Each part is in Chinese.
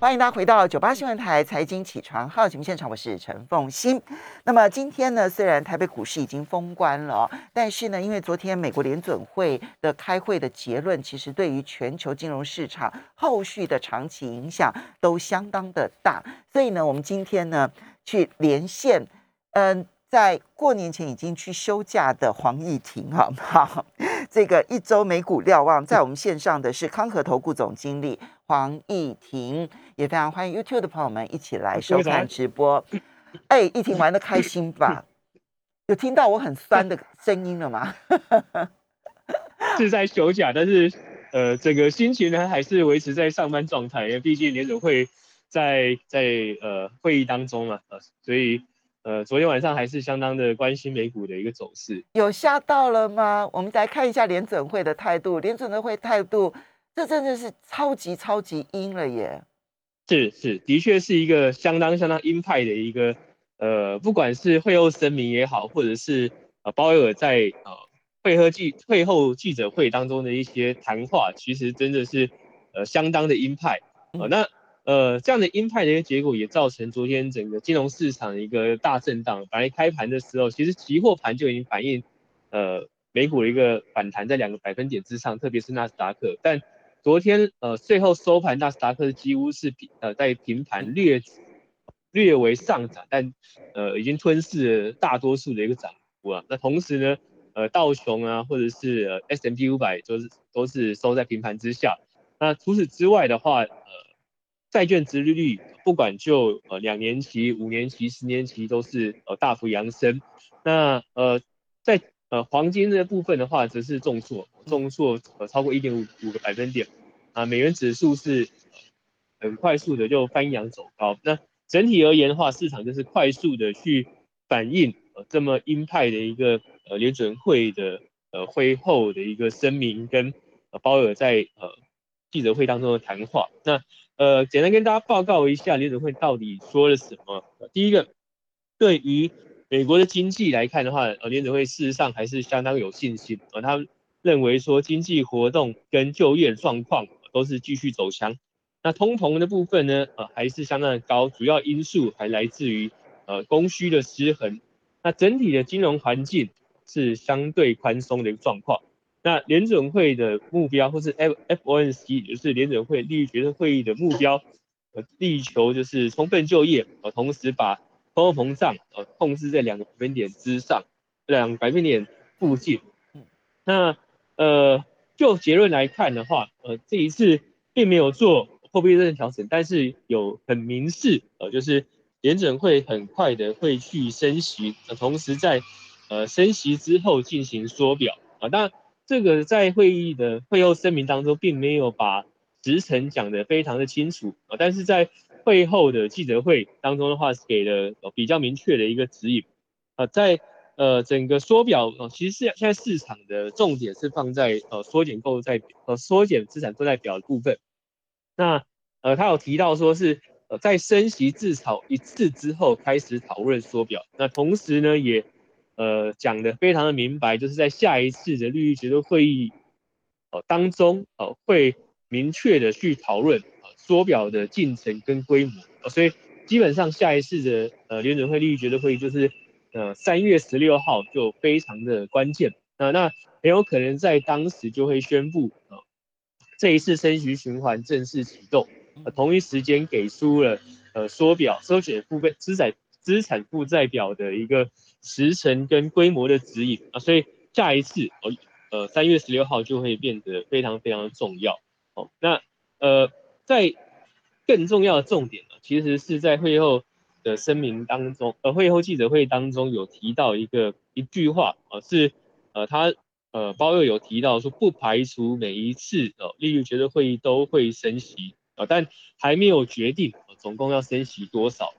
欢迎大家回到九八新闻台财经起床号节目现场，我是陈凤欣。那么今天呢，虽然台北股市已经封关了，但是呢，因为昨天美国联准会的开会的结论，其实对于全球金融市场后续的长期影响都相当的大，所以呢，我们今天呢去连线，嗯。在过年前已经去休假的黄义婷，哈，好，这个一周美股瞭望，在我们线上的是康和投顾总经理黄义婷，也非常欢迎 YouTube 的朋友们一起来收看直播。哎，疫情玩的开心吧？有听到我很酸的 声音了吗？是在休假，但是呃，整个心情呢还是维持在上班状态，因为毕竟联总会在在呃会议当中嘛，呃，所以。呃，昨天晚上还是相当的关心美股的一个走势，有吓到了吗？我们来看一下联准会的态度，联准会态度，这真的是超级超级阴了耶！是是，的确是一个相当相当鹰派的一个，呃，不管是会后声明也好，或者是呃鲍威尔在呃会后记会后记者会当中的一些谈话，其实真的是呃相当的鹰派呃，那。呃，这样的鹰派的一个结果也造成昨天整个金融市场一个大震荡。本来开盘的时候，其实期货盘就已经反映，呃，美股的一个反弹在两个百分点之上，特别是纳斯达克。但昨天呃，最后收盘，纳斯达克几乎是平呃在平盘略略为上涨，但呃已经吞噬了大多数的一个涨幅啊。那同时呢，呃道琼啊或者是呃 S M P 五百都是都是收在平盘之下。那除此之外的话，呃。债券殖利率不管就呃两年期、五年期、十年期都是呃大幅扬升。那呃在呃黄金这部分的话，则是重挫，重挫呃超过一点五五个百分点。啊，美元指数是很快速的就翻扬走高。那整体而言的话，市场就是快速的去反映呃这么鹰派的一个呃联准会的呃会后的一个声明跟呃鲍尔在呃记者会当中的谈话。那呃，简单跟大家报告一下联准会到底说了什么。第一个，对于美国的经济来看的话，呃，联准会事实上还是相当有信心。呃，他认为说经济活动跟就业状况都是继续走强。那通膨的部分呢，呃，还是相当的高，主要因素还来自于呃供需的失衡。那整体的金融环境是相对宽松的一个状况。那联准会的目标，或是 F F O N C，就是联准会利率决策会议的目标，呃，力求就是充分就业，呃，同时把通货膨胀呃控制在两个百分点之上，两百分点附近。那呃，就结论来看的话，呃，这一次并没有做货币政策调整，但是有很明示，呃，就是联准会很快的会去升息，呃，同时在呃升息之后进行缩表，啊，当然。这个在会议的会后声明当中，并没有把时程讲得非常的清楚啊，但是在会后的记者会当中的话，是给了比较明确的一个指引啊，在呃整个缩表啊，其实是现在市场的重点是放在呃缩减购债呃缩减资产负债表的部分，那呃他有提到说是呃在升息至少一次之后开始讨论缩表，那同时呢也。呃，讲的非常的明白，就是在下一次的利率决策会议哦当中哦，会明确的去讨论缩表的进程跟规模所以基本上下一次的呃联准会利率决策会议就是呃三月十六号就非常的关键啊，那很有可能在当时就会宣布啊这一次升息循环正式启动，同一时间给出了呃缩表缩减负债资产资产负债表的一个。时程跟规模的指引啊，所以下一次哦，呃，三月十六号就会变得非常非常的重要哦。那呃，在更重要的重点呢，其实是在会后的声明当中，呃，会后记者会当中有提到一个一句话啊，是呃，他呃，包又有提到说，不排除每一次哦，利率决策会议都会升息啊，但还没有决定总共要升息多少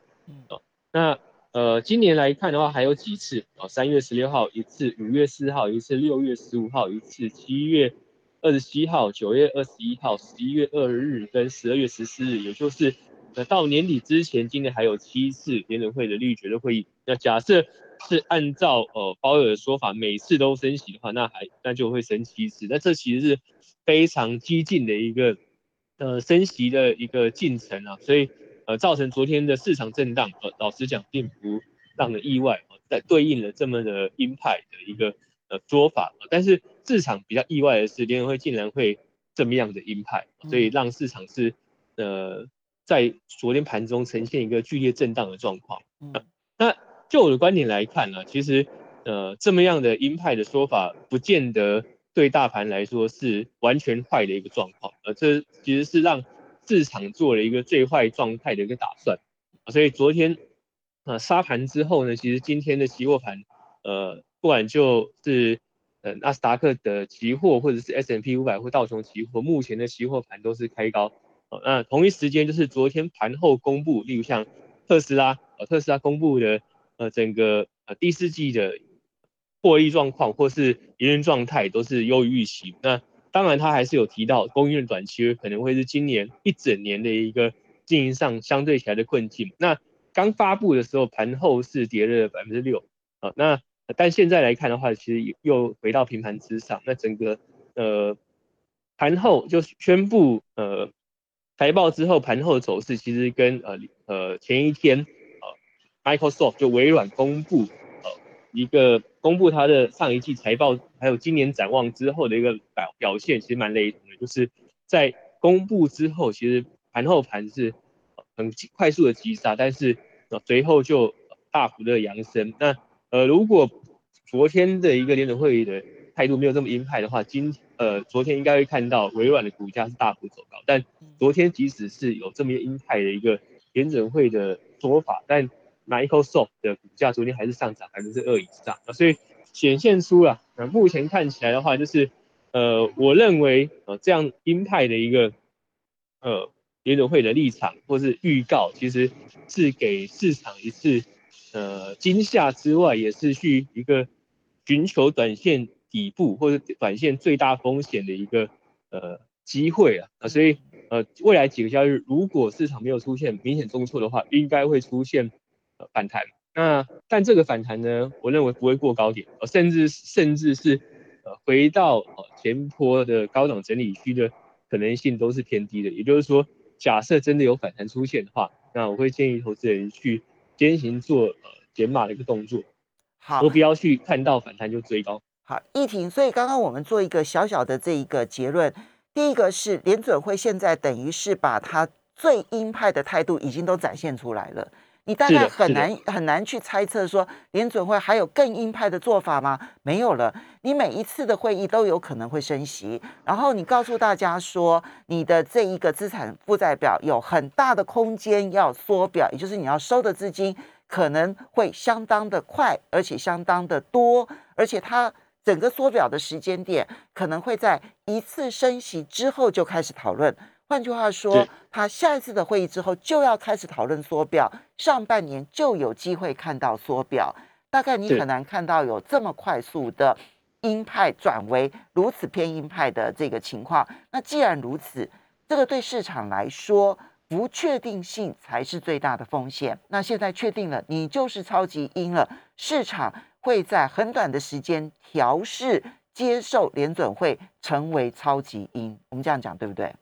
哦。那呃，今年来看的话，还有几次啊？三月十六号一次，五月四号一次，六月十五号一次，七月二十七号、九月二十一号、十一月二日跟十二月十四日，也就是呃到年底之前，今年还有七次联准会的利率决策会议。那假设是按照呃鲍尔的说法，每次都升息的话，那还那就会升七次。那这其实是非常激进的一个呃升息的一个进程啊，所以呃造成昨天的市场震荡，呃老实讲并不让人意外，在对应了这么的鹰派的一个呃说法，但是市场比较意外的是联合会竟然会这么样的鹰派，所以让市场是呃在昨天盘中呈现一个剧烈震荡的状况。那就我的观点来看呢，其实呃这么样的鹰派的说法，不见得。对大盘来说是完全坏的一个状况，呃，这其实是让市场做了一个最坏状态的一个打算，所以昨天呃杀盘之后呢，其实今天的期货盘，呃，不管就是呃纳斯达克的期货或者是 S M P 五百或道琼期货，目前的期货盘都是开高，呃，那同一时间就是昨天盘后公布，例如像特斯拉，呃，特斯拉公布的呃整个呃第四季的。获利状况或是营运状态都是优于预期。那当然，他还是有提到供应链短期可能会是今年一整年的一个经营上相对起来的困境。那刚发布的时候，盘后是跌了百分之六啊。那但现在来看的话，其实又回到平盘之上。那整个呃盘后就宣布呃财报之后，盘后的走势其实跟呃呃前一天呃 Microsoft 就微软公布呃。一个公布它的上一季财报，还有今年展望之后的一个表表现，其实蛮雷同的。就是在公布之后，其实盘后盘是很快速的急杀，但是随后就大幅的扬升。那呃，如果昨天的一个联准会议的态度没有这么鹰派的话，今呃昨天应该会看到微软的股价是大幅走高。但昨天即使是有这么鹰派的一个联准会的说法，但 Microsoft 的股价昨天还是上涨百分之二以上啊，所以显现出了，那目前看起来的话，就是呃，我认为呃这样鹰派的一个呃联准会的立场或是预告，其实是给市场一次呃惊吓之外，也是去一个寻求短线底部或者短线最大风险的一个呃机会啊啊，所以呃未来几个交易日，如果市场没有出现明显重挫的话，应该会出现。反弹，那但这个反弹呢，我认为不会过高点，呃，甚至甚至是呃回到呃前坡的高档整理区的可能性都是偏低的。也就是说，假设真的有反弹出现的话，那我会建议投资人去先行做呃减码的一个动作，好，不要去看到反弹就追高。好，易婷，所以刚刚我们做一个小小的这一个结论，第一个是联准会现在等于是把它最鹰派的态度已经都展现出来了。你大概很难很难去猜测说联准会还有更鹰派的做法吗？没有了。你每一次的会议都有可能会升息，然后你告诉大家说你的这一个资产负债表有很大的空间要缩表，也就是你要收的资金可能会相当的快，而且相当的多，而且它整个缩表的时间点可能会在一次升息之后就开始讨论。换句话说，他下一次的会议之后就要开始讨论缩表，上半年就有机会看到缩表。大概你很难看到有这么快速的鹰派转为如此偏鹰派的这个情况。那既然如此，这个对市场来说不确定性才是最大的风险。那现在确定了，你就是超级鹰了，市场会在很短的时间调试，接受联准会成为超级鹰。我们这样讲对不对？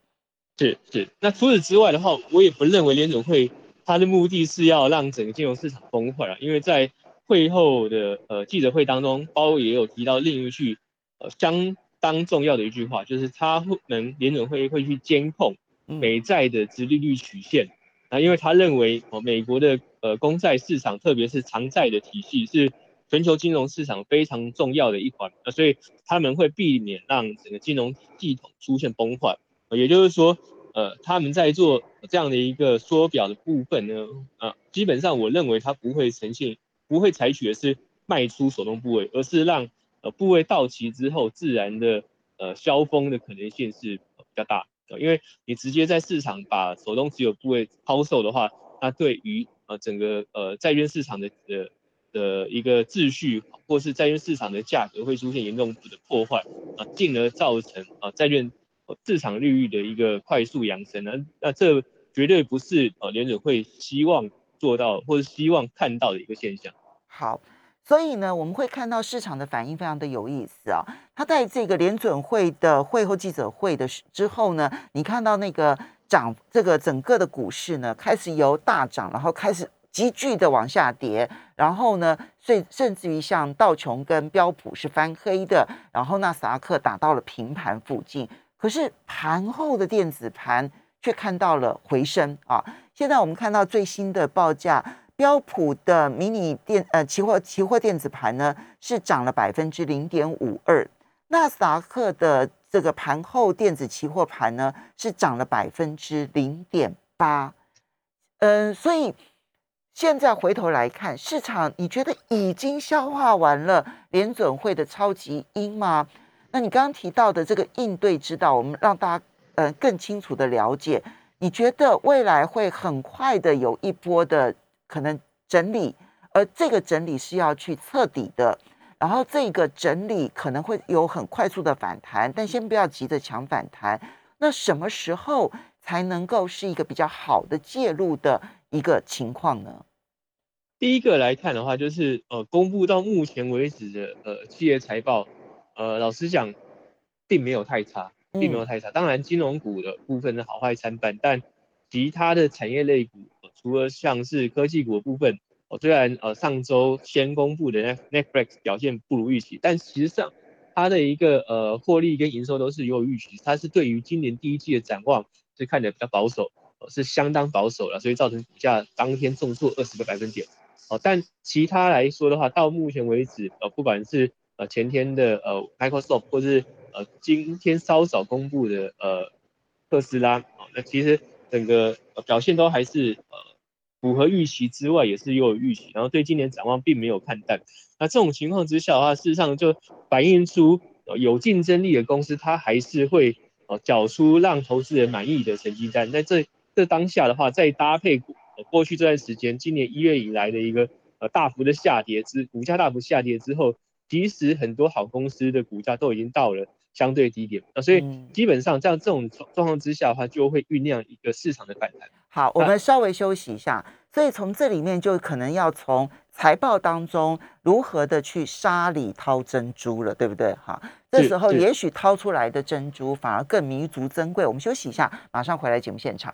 是是，那除此之外的话，我也不认为联准会它的目的是要让整个金融市场崩溃啊，因为在会后的呃记者会当中，包也有提到另一句呃相当重要的一句话，就是他能联准会会去监控美债的殖利率曲线。啊，因为他认为哦美国的呃公债市场，特别是长债的体系是全球金融市场非常重要的一环。啊，所以他们会避免让整个金融系统出现崩坏。也就是说，呃，他们在做这样的一个缩表的部分呢，啊，基本上我认为它不会呈现，不会采取的是卖出手动部位，而是让呃部位到期之后自然的呃消峰的可能性是比较大，因为你直接在市场把手中持有部位抛售的话，那对于呃整个呃债券市场的呃的一个秩序，或是债券市场的价格会出现严重的破坏啊，进而造成啊债券。市场利率的一个快速扬升呢，那这绝对不是呃联准会希望做到或者希望看到的一个现象。好，所以呢，我们会看到市场的反应非常的有意思啊。他在这个联准会的会后记者会的之后呢，你看到那个涨这个整个的股市呢，开始由大涨，然后开始急剧的往下跌，然后呢，甚甚至于像道琼跟标普是翻黑的，然后纳斯达克打到了平盘附近，可是盘后的电子盘却看到了回升啊！现在我们看到最新的报价，标普的迷你电呃期货期货电子盘呢是涨了百分之零点五二，纳斯达克的。这个盘后电子期货盘呢是涨了百分之零点八，嗯，所以现在回头来看，市场你觉得已经消化完了联准会的超级鹰吗？那你刚刚提到的这个应对之道，我们让大家呃更清楚的了解，你觉得未来会很快的有一波的可能整理，而这个整理是要去彻底的。然后这个整理可能会有很快速的反弹，但先不要急着抢反弹。那什么时候才能够是一个比较好的介入的一个情况呢？第一个来看的话，就是呃，公布到目前为止的呃企业财报，呃，老实讲，并没有太差，并没有太差。当然，金融股的部分的好坏参半，但其他的产业类股，除了像是科技股部分。哦，虽然呃上周先公布的 Netflix 表现不如预期，但实际上它的一个呃获利跟营收都是有预期，它是对于今年第一季的展望是看的比较保守，是相当保守了，所以造成股价当天重挫二十个百分点。哦，但其他来说的话，到目前为止，呃不管是呃前天的呃 Microsoft 或是呃今天稍早公布的呃特斯拉，哦那其实整个表现都还是呃。符合预期之外，也是又有预期，然后对今年展望并没有看淡。那这种情况之下的话，事实上就反映出有竞争力的公司，它还是会呃缴出让投资人满意的成绩单。在这这当下的话，再搭配过去这段时间，今年一月以来的一个呃大幅的下跌之股价大幅下跌之后，其实很多好公司的股价都已经到了相对低点。啊所以基本上在这种状况之下的话，就会酝酿一个市场的反弹。好，我们稍微休息一下。所以从这里面就可能要从财报当中如何的去沙里掏珍珠了，对不对？哈，这时候也许掏出来的珍珠反而更弥足珍贵。我们休息一下，马上回来节目现场。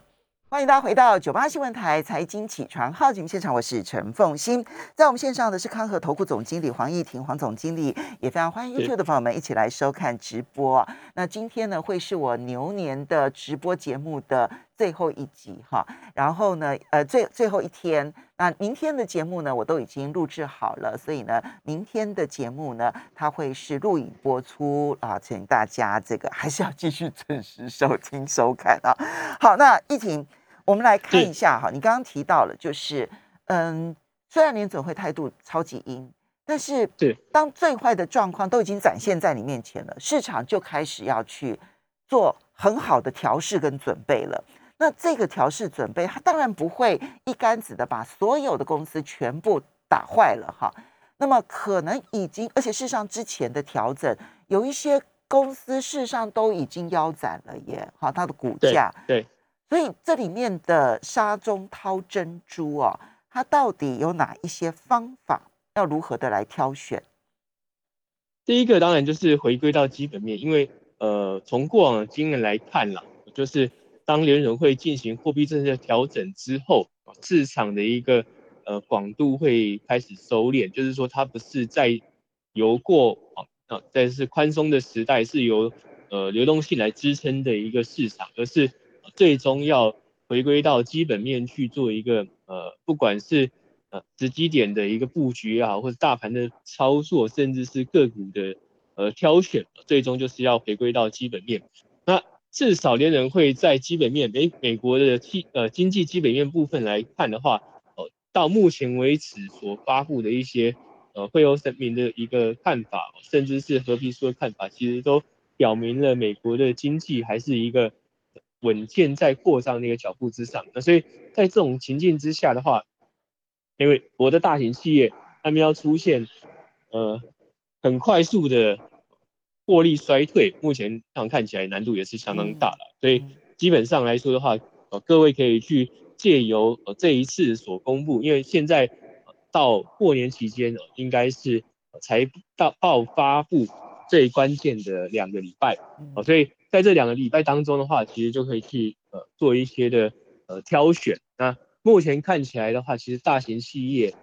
欢迎大家回到九八新闻台财经起床号节目现场，我是陈凤欣，在我们线上的是康和投顾总经理黄义婷，黄总经理也非常欢迎 YouTube 的朋友们一起来收看直播。那今天呢，会是我牛年的直播节目的最后一集哈，然后呢，呃，最最后一天，那明天的节目呢，我都已经录制好了，所以呢，明天的节目呢，它会是录影播出啊，请大家这个还是要继续准时收听收看啊。好，那义婷。我们来看一下哈，你刚刚提到了，就是嗯，虽然联准会态度超级阴，但是当最坏的状况都已经展现在你面前了，市场就开始要去做很好的调试跟准备了。那这个调试准备，它当然不会一竿子的把所有的公司全部打坏了哈。那么可能已经，而且事实上之前的调整，有一些公司事实上都已经腰斩了耶，哈，它的股价对。所以这里面的沙中掏珍珠哦，它到底有哪一些方法？要如何的来挑选？第一个当然就是回归到基本面，因为呃，从过往的经验来看啦，就是当联准会进行货币政策调整之后，市场的一个呃广度会开始收敛，就是说它不是在由过啊，在是宽松的时代是由呃流动性来支撑的一个市场，而是。最终要回归到基本面去做一个呃，不管是呃时机点的一个布局也好，或者大盘的操作，甚至是个股的呃挑选，最终就是要回归到基本面。那至少联人会在基本面美美国的基呃经济基本面部分来看的话，呃，到目前为止所发布的一些呃会欧声明的一个看法，甚至是和平书的看法，其实都表明了美国的经济还是一个。稳健在扩张那个脚步之上，那所以在这种情境之下的话，因为我的大型企业他们要出现呃很快速的获利衰退，目前上看起来难度也是相当大的，所以基本上来说的话，呃各位可以去借由呃这一次所公布，因为现在到过年期间应该是才到爆发布最关键的两个礼拜，哦所以。在这两个礼拜当中的话，其实就可以去呃做一些的呃挑选。那目前看起来的话，其实大型企业，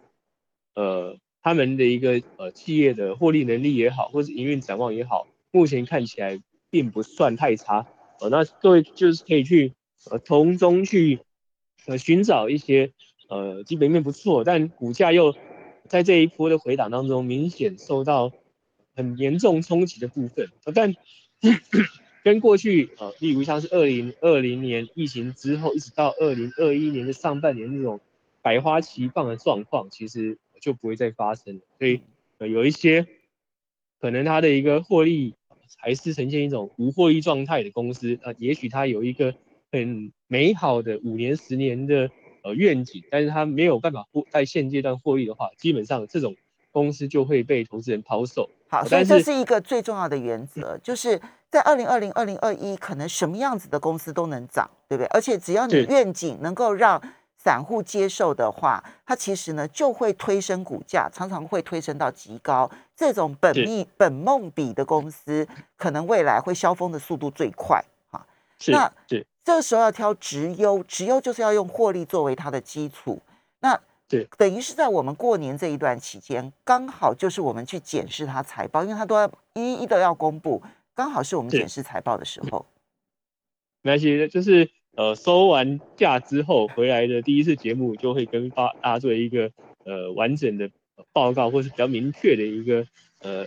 呃，他们的一个呃企业的获利能力也好，或是营运展望也好，目前看起来并不算太差。呃，那各位就是可以去呃从中去呃寻找一些呃基本面不错，但股价又在这一波的回档当中明显受到很严重冲击的部分，但。跟过去呃，例如像是二零二零年疫情之后，一直到二零二一年的上半年那种百花齐放的状况，其实就不会再发生。所以呃，有一些可能它的一个获利还是呈现一种无获利状态的公司呃，也许它有一个很美好的五年、十年的呃愿景，但是它没有办法获在现阶段获利的话，基本上这种公司就会被投资人抛售。好，所以这是一个最重要的原则，就是在二零二零、二零二一，可能什么样子的公司都能涨，对不对？而且只要你愿景能够让散户接受的话，它其实呢就会推升股价，常常会推升到极高。这种本命本梦比的公司，可能未来会消风的速度最快。哈，那这个时候要挑直优，直优就是要用获利作为它的基础。那对，等于是在我们过年这一段期间，刚好就是我们去检视它财报，因为它都要一一的要公布，刚好是我们检视财报的时候。没关系，就是呃收完假之后回来的第一次节目，就会跟发大家做一个呃完整的报告，或是比较明确的一个呃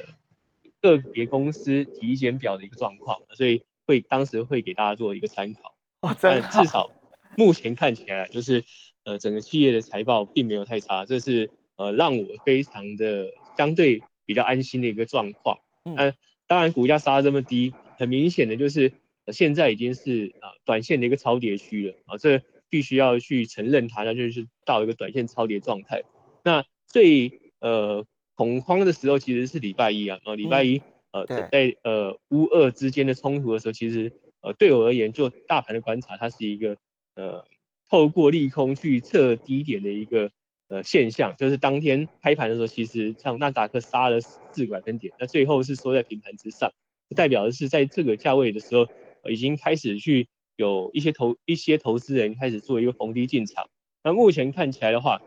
个别公司体检表的一个状况，所以会当时会给大家做一个参考。但至少目前看起来就是。呃，整个企业的财报并没有太差，这是呃让我非常的相对比较安心的一个状况。嗯，当然股价杀这么低，很明显的就是现在已经是啊短线的一个超跌区了啊，这必须要去承认它，那就是到一个短线超跌状态。那最呃恐慌的时候其实是礼拜一啊，啊礼拜一呃在呃乌二之间的冲突的时候，其实呃对我而言，就大盘的观察，它是一个呃。透过利空去测低点的一个呃现象，就是当天开盘的时候，其实像纳达克杀了四个百分点，那最后是收在平盘之上，代表的是在这个价位的时候，已经开始去有一些投一些投资人开始做一个逢低进场。那目前看起来的话，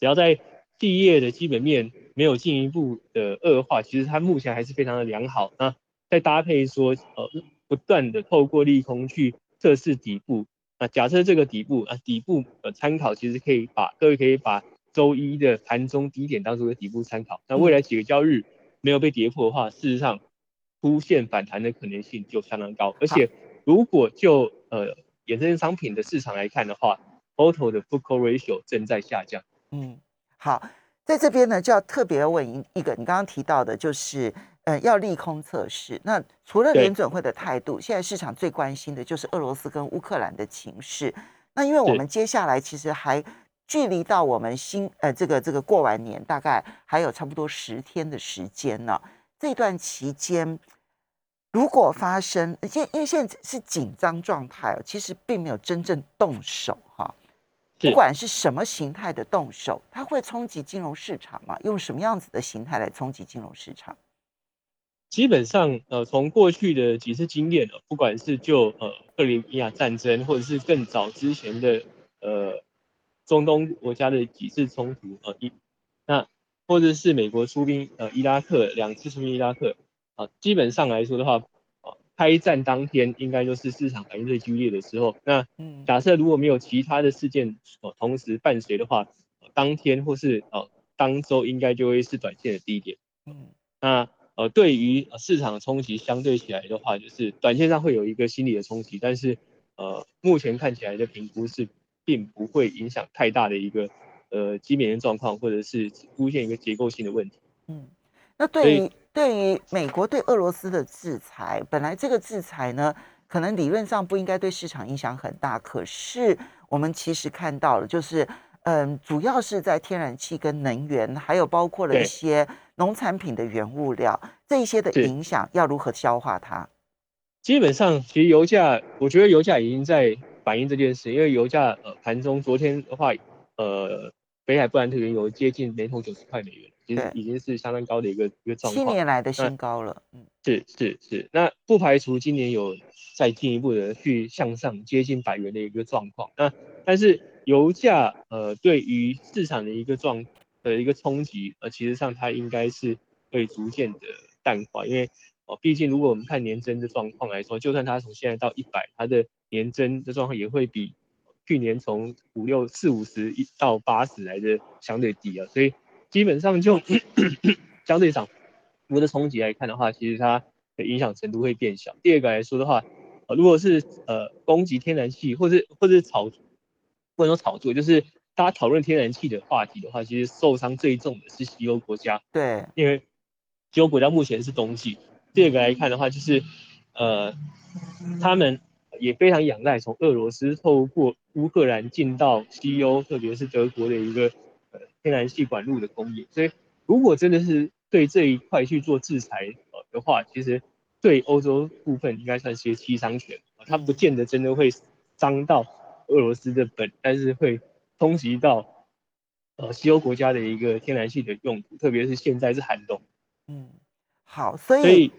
只要在企业的基本面没有进一步的恶化，其实它目前还是非常的良好。那再搭配说呃不断的透过利空去测试底部。那假设这个底部啊，底部呃参考，其实可以把各位可以把周一的盘中低点当做个底部参考。那未来几个交易日没有被跌破的话，事实上出现反弹的可能性就相当高。而且如果就呃衍生商品的市场来看的话，auto 的 book ratio 正在下降。嗯，好，在这边呢就要特别问一一个，你刚刚提到的就是。呃，要利空测试。那除了联准会的态度，现在市场最关心的就是俄罗斯跟乌克兰的情势。那因为我们接下来其实还距离到我们新呃这个这个过完年，大概还有差不多十天的时间呢。这段期间，如果发生，现因为现在是紧张状态哦，其实并没有真正动手哈。不管是什么形态的动手，它会冲击金融市场吗？用什么样子的形态来冲击金融市场？基本上，呃，从过去的几次经验，不管是就呃克里米亚战争，或者是更早之前的呃中东国家的几次冲突，呃，一那或者是美国出兵呃伊拉克两次出兵伊拉克，啊，基本上来说的话，啊，开战当天应该就是市场反应最剧烈的时候。那假设如果没有其他的事件呃同时伴随的话，当天或是呃当周应该就会是短线的低点。嗯，那。呃，对于市场的冲击相对起来的话，就是短线上会有一个心理的冲击，但是呃，目前看起来的评估是并不会影响太大的一个呃基本面状况，或者是出现一个结构性的问题。嗯，那对于对于美国对俄罗斯的制裁，本来这个制裁呢，可能理论上不应该对市场影响很大，可是我们其实看到了，就是。嗯，主要是在天然气跟能源，还有包括了一些农产品的原物料，这一些的影响要如何消化它？基本上，其实油价，我觉得油价已经在反映这件事，因为油价呃盘中昨天的话，呃北海布兰特原油接近每桶九十块美元，其实已经是相当高的一个一个状况，七年来的新高了。嗯，是是是，那不排除今年有再进一步的去向上接近百元的一个状况。那但是油价呃对于市场的一个状的一个冲击，呃其实上它应该是会逐渐的淡化，因为哦毕竟如果我们看年增的状况来说，就算它从现在到一百，它的年增的状况也会比。去年从五六四五十一到八十来的相对低啊，所以基本上就相对上我的冲击来看的话，其实它的影响程度会变小。第二个来说的话，呃，如果是呃供给天然气或者或者炒或者说炒作，就是大家讨论天然气的话题的话，其实受伤最重的是西欧国家。对，因为西欧国家目前是冬季。第二个来看的话，就是呃他们。也非常仰赖从俄罗斯透过乌克兰进到西欧，特别是德国的一个呃天然气管路的供应。所以，如果真的是对这一块去做制裁呃的话，其实对欧洲部分应该算是一个七伤拳。它不见得真的会伤到俄罗斯的本，但是会冲击到呃西欧国家的一个天然气的用途，特别是现在是寒冬。嗯，好，所以。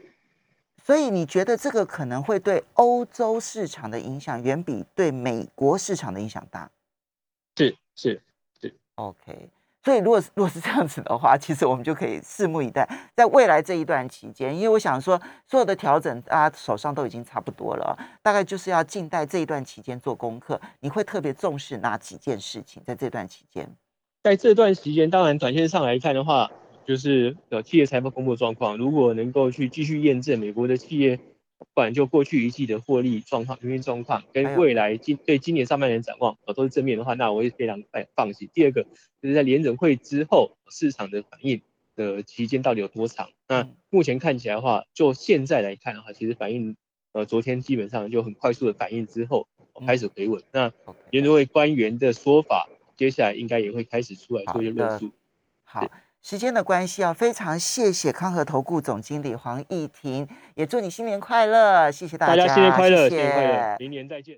所以你觉得这个可能会对欧洲市场的影响远比对美国市场的影响大？是是是，OK。所以如果如果是这样子的话，其实我们就可以拭目以待，在未来这一段期间，因为我想说，所有的调整大家手上都已经差不多了，大概就是要静待这一段期间做功课。你会特别重视哪几件事情？在这段期间，在这段时间，当然短线上来看的话。就是呃企业财报公布状况，如果能够去继续验证美国的企业，不管就过去一季的获利状况、营运状况，跟未来今对今年上半年展望，呃都是正面的话，那我也非常放放心。第二个就是在联准会之后，市场的反应的期间到底有多长？那目前看起来的话，就现在来看的话，其实反应呃昨天基本上就很快速的反应之后开始回稳。那联准会官员的说法，接下来应该也会开始出来做一些论述。好。时间的关系啊，非常谢谢康和投顾总经理黄义婷，也祝你新年快乐，谢谢大家，大家新年快乐，新年快乐，明年再见。